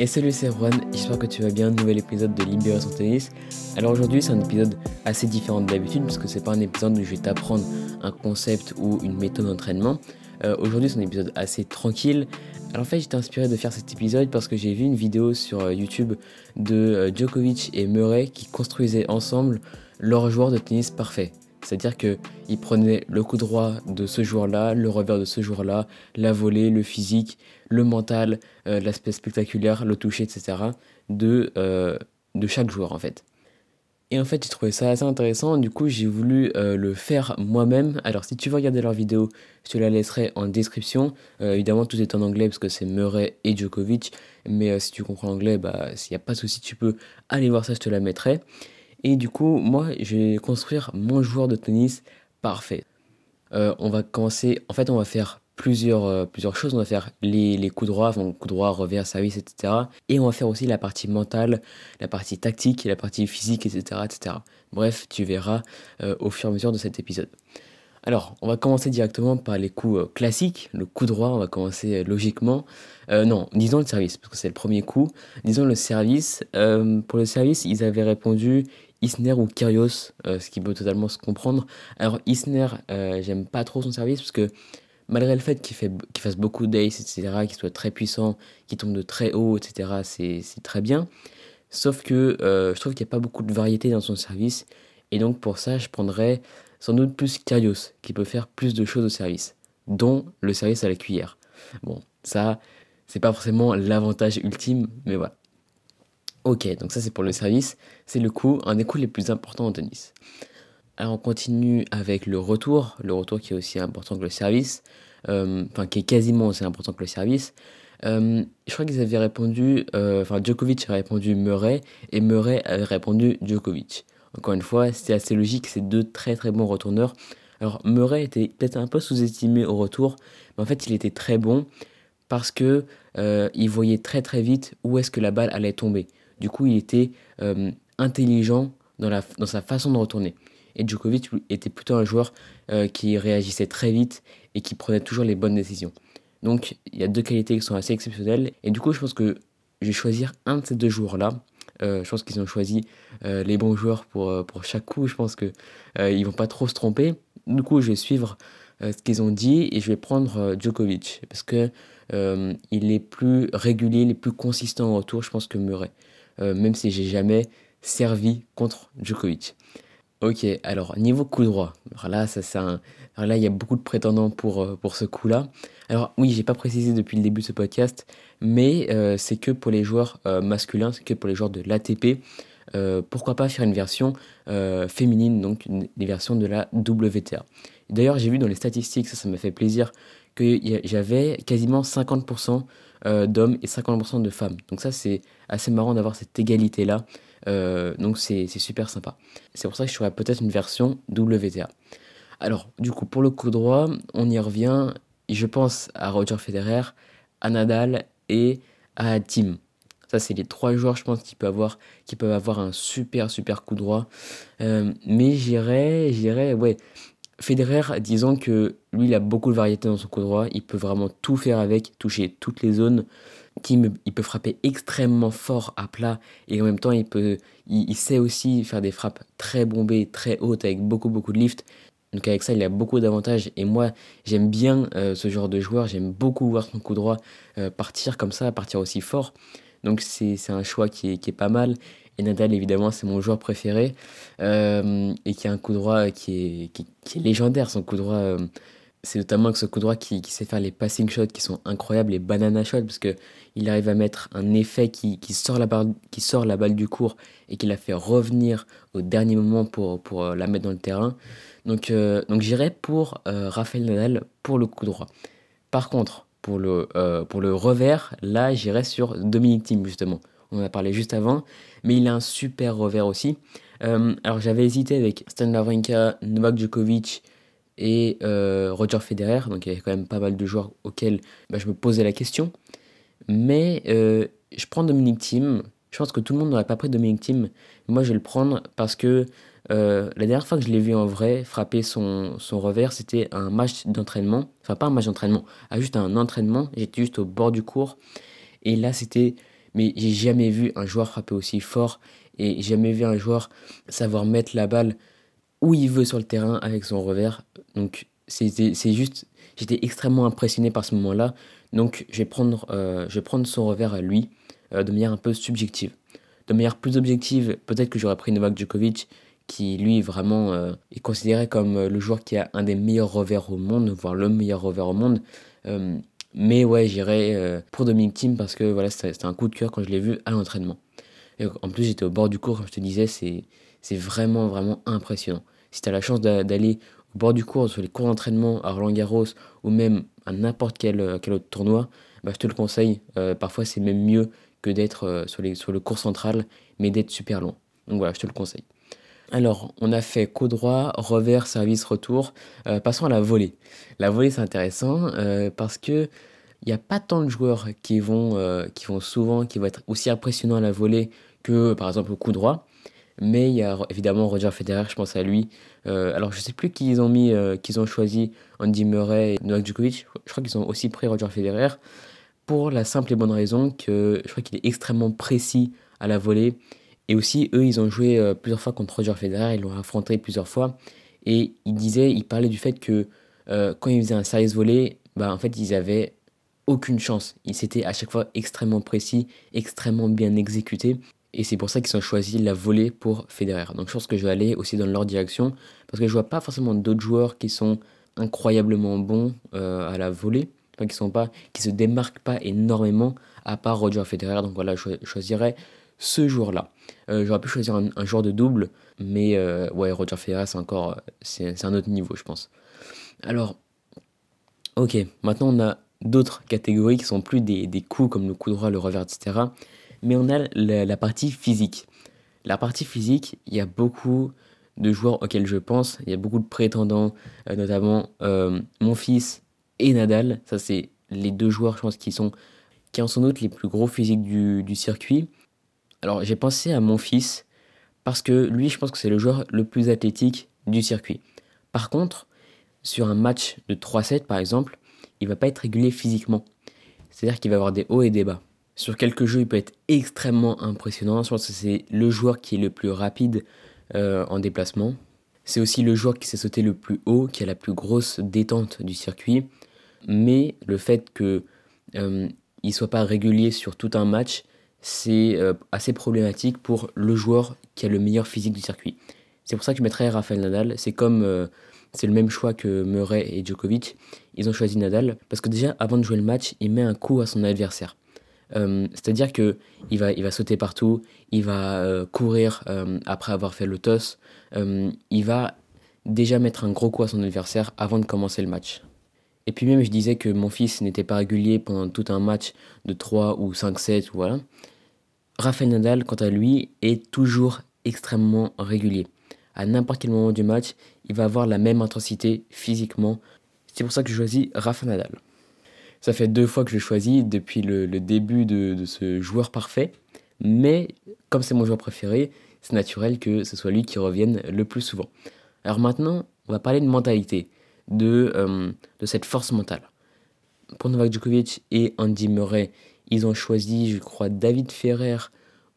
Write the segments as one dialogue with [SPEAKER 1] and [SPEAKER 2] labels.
[SPEAKER 1] Et salut c'est Juan, j'espère que tu vas bien, nouvel épisode de Libération Tennis. Alors aujourd'hui c'est un épisode assez différent de d'habitude parce que c'est pas un épisode où je vais t'apprendre un concept ou une méthode d'entraînement. Euh, aujourd'hui c'est un épisode assez tranquille. Alors en fait j'étais inspiré de faire cet épisode parce que j'ai vu une vidéo sur euh, YouTube de euh, Djokovic et Murray qui construisaient ensemble leur joueur de tennis parfait. C'est-à-dire qu'ils prenaient le coup droit de ce joueur-là, le revers de ce joueur-là, la volée, le physique, le mental, euh, l'aspect spectaculaire, le toucher, etc. de, euh, de chaque joueur en fait. Et en fait, j'ai trouvé ça assez intéressant. Du coup, j'ai voulu euh, le faire moi-même. Alors, si tu veux regarder leur vidéo, je te la laisserai en description. évidemment, tout est en anglais parce que c'est Murray et Djokovic. Mais si tu comprends l'anglais, bah, s'il n'y a pas de souci, tu peux aller voir ça, je te la mettrai. Et du coup, moi, je vais construire mon joueur de tennis parfait. Euh, on va commencer, en fait, on va faire plusieurs, euh, plusieurs choses. On va faire les, les coups droits, donc coups droits, revers, service, etc. Et on va faire aussi la partie mentale, la partie tactique, la partie physique, etc. etc. Bref, tu verras euh, au fur et à mesure de cet épisode. Alors, on va commencer directement par les coups classiques. Le coup droit, on va commencer logiquement. non, disons le service, parce que c'est le premier coup. Disons le service. pour le service, ils avaient répondu Isner ou Kyrios, euh, ce qui peut totalement se comprendre. Alors Isner, euh, j'aime pas trop son service parce que malgré le fait qu'il fasse beaucoup d'ace, etc., qu'il soit très puissant, qu'il tombe de très haut, etc., c'est très bien. Sauf que euh, je trouve qu'il n'y a pas beaucoup de variété dans son service. Et donc pour ça, je prendrais sans doute plus Kyrios, qui peut faire plus de choses au service, dont le service à la cuillère. Bon, ça, c'est pas forcément l'avantage ultime, mais voilà. Ok, donc ça c'est pour le service. C'est le coup, un des coups les plus importants en tennis. Alors on continue avec le retour. Le retour qui est aussi important que le service. Euh, enfin, qui est quasiment aussi important que le service. Euh, je crois qu'ils avaient répondu, euh, enfin Djokovic a répondu Murray et Murray avait répondu Djokovic. Encore une fois, c'était assez logique, c'est deux très très bons retourneurs. Alors Murray était peut-être un peu sous-estimé au retour, mais en fait il était très bon parce que il voyait très très vite où est-ce que la balle allait tomber. Du coup, il était euh, intelligent dans, sa façon de retourner. Et Djokovic était plutôt un joueur euh, qui réagissait très vite et qui prenait toujours les bonnes décisions. Donc, il y a deux qualités qui sont assez exceptionnelles. Et du coup, je pense que je vais choisir un de ces deux joueurs-là. Euh, je pense qu'ils ont choisi les bons joueurs pour, pour chaque coup. Je pense qu'ils ne vont pas trop se tromper. Du coup, je vais suivre ce qu'ils ont dit et je vais prendre Djokovic parce que il est plus régulier, il est plus consistant en retour, je pense que Murray. Euh, même si j'ai jamais servi contre Djokovic. Ok, alors niveau coup droit, là, ça, là il y a beaucoup de prétendants pour, euh, pour ce coup-là. Alors oui, j'ai pas précisé depuis le début de ce podcast, mais euh, c'est que pour les joueurs masculins, c'est que pour les joueurs de l'ATP. pourquoi pas faire une version féminine, donc une, version de la WTA. D'ailleurs, j'ai vu dans les statistiques, ça, ça m'a fait plaisir, que j'avais quasiment 50% euh, d'hommes et 50% de femmes. Donc ça, c'est assez marrant d'avoir cette égalité-là. Euh, donc c'est super sympa. C'est pour ça que je ferais peut-être une version WTA. Alors, du coup, pour le coup droit, on y revient. Je pense à Roger Federer, à Nadal et à Tim. Ça, c'est les trois joueurs, je pense, qui peuvent avoir, qui peuvent avoir un super, super coup droit. Euh, mais j'irais, j'irais, ouais, Federer, disons que lui, il a beaucoup de variété dans son coup droit. Il peut vraiment tout faire avec, toucher toutes les zones. il peut frapper extrêmement fort à plat et en même temps, il, peut, il, sait aussi faire des frappes très bombées, très hautes avec beaucoup, beaucoup de lift. Donc avec ça, il a beaucoup d'avantages. Et moi, j'aime bien euh, ce genre de joueur. J'aime beaucoup voir son coup droit euh, partir comme ça, partir aussi fort. Donc c'est un choix qui est, qui est, pas mal. Nadal, évidemment, c'est mon joueur préféré. Euh, et qui a un coup droit qui est, qui, est légendaire. Son coup droit, euh, c'est notamment que ce coup droit qui, sait faire les passing shots qui sont incroyables, les banana shots, parce qu'il arrive à mettre un effet qui, qui, sort la balle, qui sort la balle du court et qui la fait revenir au dernier moment pour, pour euh, la mettre dans le terrain. Donc, donc j'irai pour Rafael Nadal pour le coup droit. Par contre, pour le, pour le revers, là, j'irai sur Dominic Thiem, justement on en a parlé juste avant, mais il a un super revers aussi. Euh, alors j'avais hésité avec Stan Wawrinka, Novak Djokovic et euh, Roger Federer, donc il y avait quand même pas mal de joueurs auxquels bah, je me posais la question. Mais euh, je prends Dominic Thiem. Je pense que tout le monde n'aurait pas pris Dominic Thiem. Moi, je vais le prendre parce que la dernière fois que je l'ai vu en vrai frapper son, revers, c'était un match d'entraînement. Enfin, pas un match d'entraînement, ah, juste un entraînement. J'étais juste au bord du cours. Et là, c'était mais j'ai jamais vu un joueur frapper aussi fort et jamais vu un joueur savoir mettre la balle où il veut sur le terrain avec son revers. Donc c'est juste, j'étais extrêmement impressionné par ce moment-là. Donc je vais prendre, euh, son revers à lui euh, de manière un peu subjective. De manière plus objective, peut-être que j'aurais pris Novak Djokovic, qui lui vraiment euh, est considéré comme le joueur qui a un des meilleurs revers au monde, voire le meilleur revers au monde. Mais ouais, j'irai pour Dominic Thiem parce que voilà, c'était un coup de cœur quand je l'ai vu à l'entraînement. En plus, j'étais au bord du cours, comme je te disais, c'est vraiment, vraiment impressionnant. Si tu as la chance d'aller au bord du cours, sur les cours d'entraînement à Roland Garros ou même à n'importe quel, euh, quel, autre tournoi, bah, je te le conseille. Euh, parfois, c'est même mieux que d'être euh, sur, sur le cours central, mais d'être super loin. Donc voilà, je te le conseille. Alors, on a fait coup droit, revers, service, retour. passons à la volée. La volée, c'est intéressant parce que il n'y a pas tant de joueurs qui vont, qui vont souvent, qui vont être aussi impressionnants à la volée que par exemple au coup droit. Mais il y a évidemment Roger Federer, je pense à lui. Euh, alors je sais plus qui ils ont mis, euh, qu'ils ont choisi Andy Murray et Novak Djokovic. Je crois qu'ils ont aussi pris Roger Federer pour la simple et bonne raison que je crois qu'il est extrêmement précis à la volée. Et aussi, eux, ils ont joué euh, plusieurs fois contre Roger Federer, ils l'ont affronté plusieurs fois. Et ils disaient, ils parlaient du fait que quand ils faisaient un service volé, bah, en fait, ils avaient aucune chance. Ils s'étaient à chaque fois extrêmement précis, extrêmement bien exécutés. Et c'est pour ça qu'ils ont choisi la volée pour Federer. Donc je pense que je vais aller aussi dans leur direction. Parce que je vois pas forcément d'autres joueurs qui sont incroyablement bons euh, à la volée. Enfin, qui sont pas, qui se démarquent pas énormément à part Roger Federer. Donc voilà, je choisirais ce jour-là. Euh, j'aurais pu choisir un, un, joueur de double, mais euh, ouais, Roger Federer, c'est encore, c'est un autre niveau, je pense. Alors, ok, maintenant on a d'autres catégories qui sont plus des, coups comme le coup droit, le revers, etc mais on a la, partie physique. La partie physique, il y a beaucoup de joueurs auxquels je pense, il y a beaucoup de prétendants, euh, notamment euh, mon fils et Nadal. Ça, c'est les deux joueurs, je pense, qui sont qui doute les plus gros physiques du circuit. Alors, j'ai pensé à mon fils parce que lui, je pense que c'est le joueur le plus athlétique du circuit. Par contre, sur un match de 3-7 par exemple, il va pas être régulier physiquement. C'est-à-dire qu'il va avoir des hauts et des bas. Sur quelques jeux, il peut être extrêmement impressionnant. Je pense que c'est le joueur qui est le plus rapide euh, en déplacement. C'est aussi le joueur qui s'est sauté le plus haut, qui a la plus grosse détente du circuit. Mais le fait qu'il euh, ne soit pas régulier sur tout un match, c'est euh, assez problématique pour le joueur qui a le meilleur physique du circuit. C'est pour ça que je mettrais Rafael Nadal. C'est comme c'est le même choix que Murray et Djokovic. Ils ont choisi Nadal parce que déjà avant de jouer le match, il met un coup à son adversaire. Euh, c'est-à-dire que il va, il va sauter partout, il va euh, courir euh, après avoir fait le toss, il va déjà mettre un gros coup à son adversaire avant de commencer le match. Et puis même je disais que mon fils n'était pas régulier pendant tout un match de 3 ou 5-7, voilà. Rafael Nadal, quant à lui, est toujours extrêmement régulier. À n'importe quel moment du match, il va avoir la même intensité physiquement. C'est pour ça que je choisis Rafael Nadal. Ça fait deux fois que je choisis depuis le, début de, ce joueur parfait. Mais comme c'est mon joueur préféré, c'est naturel que ce soit lui qui revienne le plus souvent. Alors maintenant, on va parler de mentalité, de, euh, de cette force mentale. Pour Novak Djokovic et Andy Murray, ils ont choisi, je crois, David Ferrer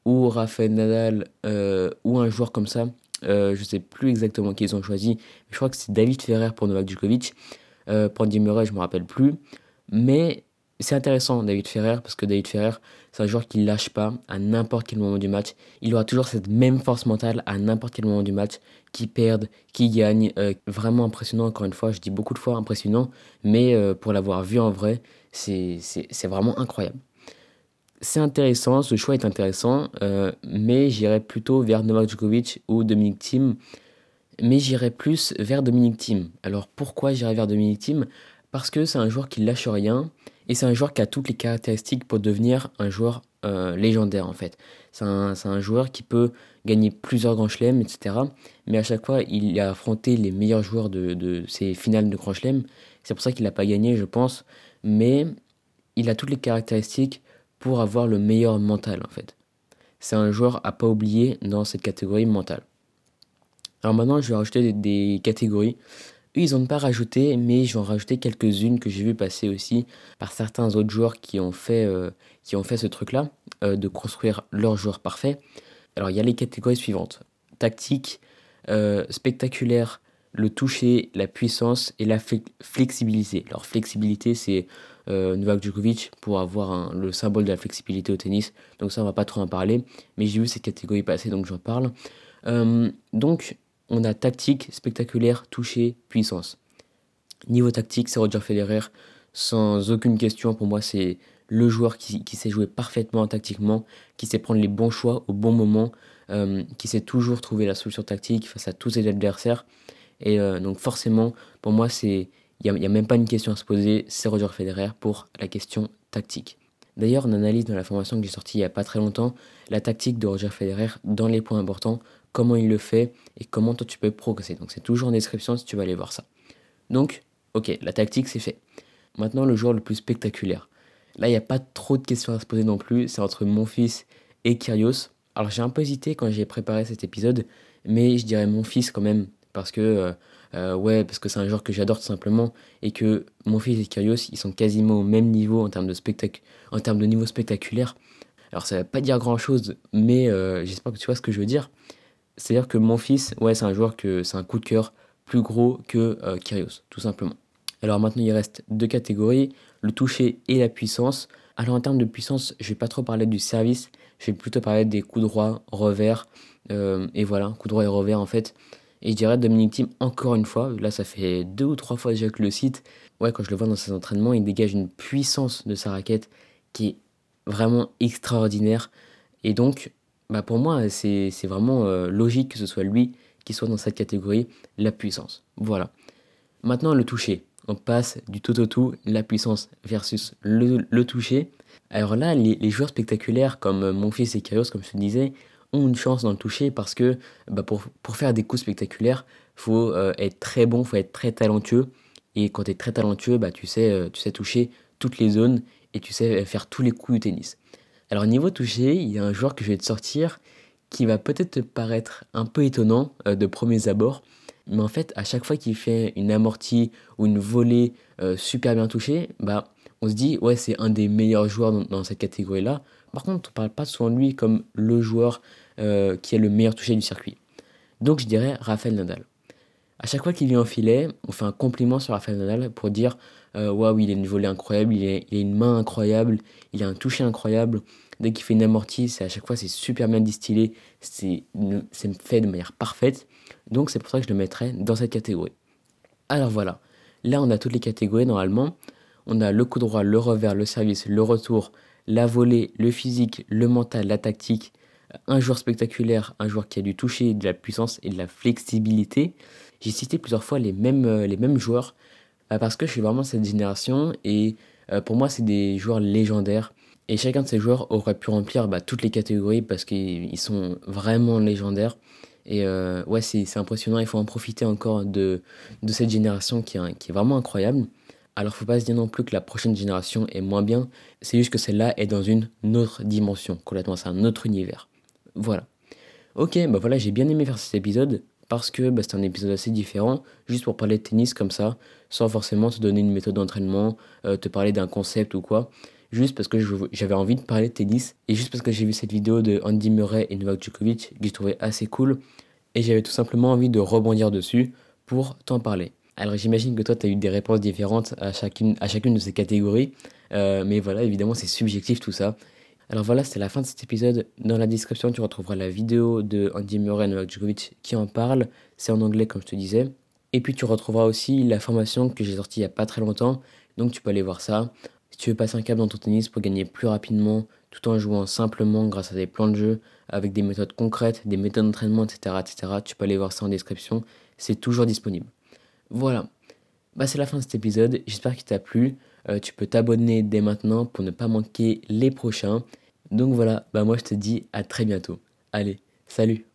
[SPEAKER 1] ou Rafael Nadal euh, ou un joueur comme ça. Euh, je ne sais plus exactement qui ils ont choisi, je crois que c'est David Ferrer pour Novak Djokovic. pour Andy Murray, je ne me rappelle plus. Mais c'est intéressant, David Ferrer, parce que David Ferrer, c'est un joueur qui lâche pas à n'importe quel moment du match. Il aura toujours cette même force mentale à n'importe quel moment du match, qui perd, qui gagne. Euh, vraiment impressionnant, encore une fois, je dis beaucoup de fois impressionnant, mais euh, pour l'avoir vu en vrai, c'est vraiment incroyable. C'est intéressant, ce choix est intéressant, euh, mais j'irai plutôt vers Novak Djokovic ou Dominic Thiem. Mais j'irai plus vers Dominic Thiem. Alors pourquoi j'irai vers Dominic Thiem? Parce que c'est un joueur qui lâche rien et c'est un joueur qui a toutes les caractéristiques pour devenir un joueur euh, légendaire en fait. C'est un, joueur qui peut gagner plusieurs grands chelems, etc. Mais à chaque fois, il a affronté les meilleurs joueurs de, de ces finales de grands chelems. C'est pour ça qu'il n'a pas gagné, je pense. Mais il a toutes les caractéristiques pour avoir le meilleur mental en fait. C'est un joueur à pas oublier dans cette catégorie mentale. Alors maintenant, je vais rajouter des catégories ils n'ont pas rajouté, mais je vais en rajouter quelques-unes que j'ai vu passer aussi par certains autres joueurs qui ont fait, euh, qui ont fait ce truc-là. euh, de construire leur joueur parfait. Alors il y a les catégories suivantes. Tactique, euh, spectaculaire, le toucher, la puissance et la flexibilité. Alors flexibilité, c'est Novak Djokovic pour avoir le symbole de la flexibilité au tennis. Donc ça, on va pas trop en parler. Mais j'ai vu ces catégories passer, donc j'en parle. Donc on a tactique, spectaculaire, toucher, puissance. Niveau tactique, c'est Roger Federer. Sans aucune question, pour moi, c'est le joueur qui, sait jouer parfaitement tactiquement, qui sait prendre les bons choix au bon moment, euh, qui sait toujours trouver la solution tactique face à tous ses adversaires. Et euh, donc forcément, pour moi, il n'y a, a, même pas une question à se poser, c'est Roger Federer pour la question tactique. D'ailleurs, on analyse dans la formation que j'ai sortie il n'y a pas très longtemps la tactique de Roger Federer dans les points importants, comment il le fait et comment toi tu peux progresser. Donc c'est toujours en description si tu vas aller voir ça. Donc, ok, la tactique c'est fait. Maintenant, le joueur le plus spectaculaire. Là, il n'y a pas trop de questions à se poser non plus, c'est entre mon fils et Kyrios. Alors j'ai un peu hésité quand j'ai préparé cet épisode, mais je dirais mon fils quand même, parce que euh, euh, c'est un joueur que j'adore tout simplement, et que mon fils et Kyrios, ils sont quasiment au même niveau en termes de, spectac en termes de niveau spectaculaire. Alors ça ne veut pas dire grand chose, mais euh, j'espère que tu vois ce que je veux dire. C'est-à-dire que mon fils, ouais, c'est un joueur que c'est un coup de cœur plus gros que Kyrios, tout simplement. Alors maintenant, il reste deux catégories, le toucher et la puissance. Alors en termes de puissance, je vais pas trop parler du service, je vais plutôt parler des coups droits, revers, euh, et voilà, coups droits et revers en fait. Et je dirais Dominique Thiem encore une fois, là ça fait deux ou trois fois déjà que le site, ouais quand je le vois dans ses entraînements, il dégage une puissance de sa raquette qui est vraiment extraordinaire. Et donc, bah pour moi, c'est vraiment euh, logique que ce soit lui qui soit dans cette catégorie, la puissance. Voilà. Maintenant, le toucher on passe du tout au tout, la puissance versus le, toucher. Alors là, les, joueurs spectaculaires comme mon fils et comme je te disais, ont une chance dans le toucher parce que bah, pour, faire des coups spectaculaires, faut euh, être très bon, faut être très talentueux. Et quand tu es très talentueux, bah, tu, sais, euh, tu sais toucher toutes les zones et tu sais faire tous les coups du tennis. Alors niveau toucher, il y a un joueur que je vais te sortir qui va peut-être te paraître un peu étonnant euh, de premiers abords, mais en fait, à chaque fois qu'il fait une amortie ou une volée euh, super bien touchée, bah, on se dit, ouais, c'est un des meilleurs joueurs dans, cette catégorie-là. Par contre, on ne parle pas souvent de lui comme le joueur euh, qui est le meilleur touché du circuit. Donc, je dirais Rafael Nadal. À chaque fois qu'il vient en filet, on fait un compliment sur Rafael Nadal pour dire Waouh, il a une volée incroyable, il a, une main incroyable, il a un toucher incroyable. Dès qu'il fait une amortie, c'est à chaque fois c'est super bien distillé, c'est fait de manière parfaite. Donc c'est pour ça que je le mettrais dans cette catégorie. Alors voilà, là on a toutes les catégories normalement. On a le coup droit, le revers, le service, le retour, la volée, le physique, le mental, la tactique, un joueur spectaculaire, un joueur qui a du toucher, de la puissance et de la flexibilité. J'ai cité plusieurs fois les mêmes, euh, les mêmes joueurs euh, parce que je suis vraiment cette génération et euh, pour moi c'est des joueurs légendaires. Et chacun de ces joueurs aurait pu remplir bah, toutes les catégories parce qu'ils sont vraiment légendaires. Et euh, ouais, c'est impressionnant, il faut en profiter encore de, cette génération qui est, qui est vraiment incroyable. Alors faut pas se dire non plus que la prochaine génération est moins bien, c'est juste que celle-là est dans une autre dimension, complètement, c'est un autre univers. Voilà. Ok, bah voilà, j'ai bien aimé faire cet épisode parce que bah, c'est un épisode assez différent, juste pour parler de tennis comme ça, sans forcément te donner une méthode d'entraînement, euh, te parler d'un concept ou quoi juste parce que j'avais envie de parler de tennis et juste parce que j'ai vu cette vidéo de Andy Murray et Novak Djokovic que j'ai trouvé assez cool et j'avais tout simplement envie de rebondir dessus pour t'en parler. Alors j'imagine que toi tu as eu des réponses différentes à chacune, de ces catégories, euh, mais voilà évidemment c'est subjectif tout ça. Alors voilà, c'est la fin de cet épisode. Dans la description, tu retrouveras la vidéo de Andy Murray et Novak Djokovic qui en parle. C'est en anglais comme je te disais. Et puis tu retrouveras aussi la formation que j'ai sortie il n'y a pas très longtemps. Donc tu peux aller voir ça. Si tu veux passer un cap dans ton tennis pour gagner plus rapidement, tout en jouant simplement grâce à des plans de jeu, avec des méthodes concrètes, des méthodes d'entraînement, etc., etc., tu peux aller voir ça en description. C'est toujours disponible. Voilà. Bah, c'est la fin de cet épisode. J'espère qu'il t'a plu. Euh, tu peux t'abonner dès maintenant pour ne pas manquer les prochains. Donc voilà, bah moi je te dis à très bientôt. Allez, salut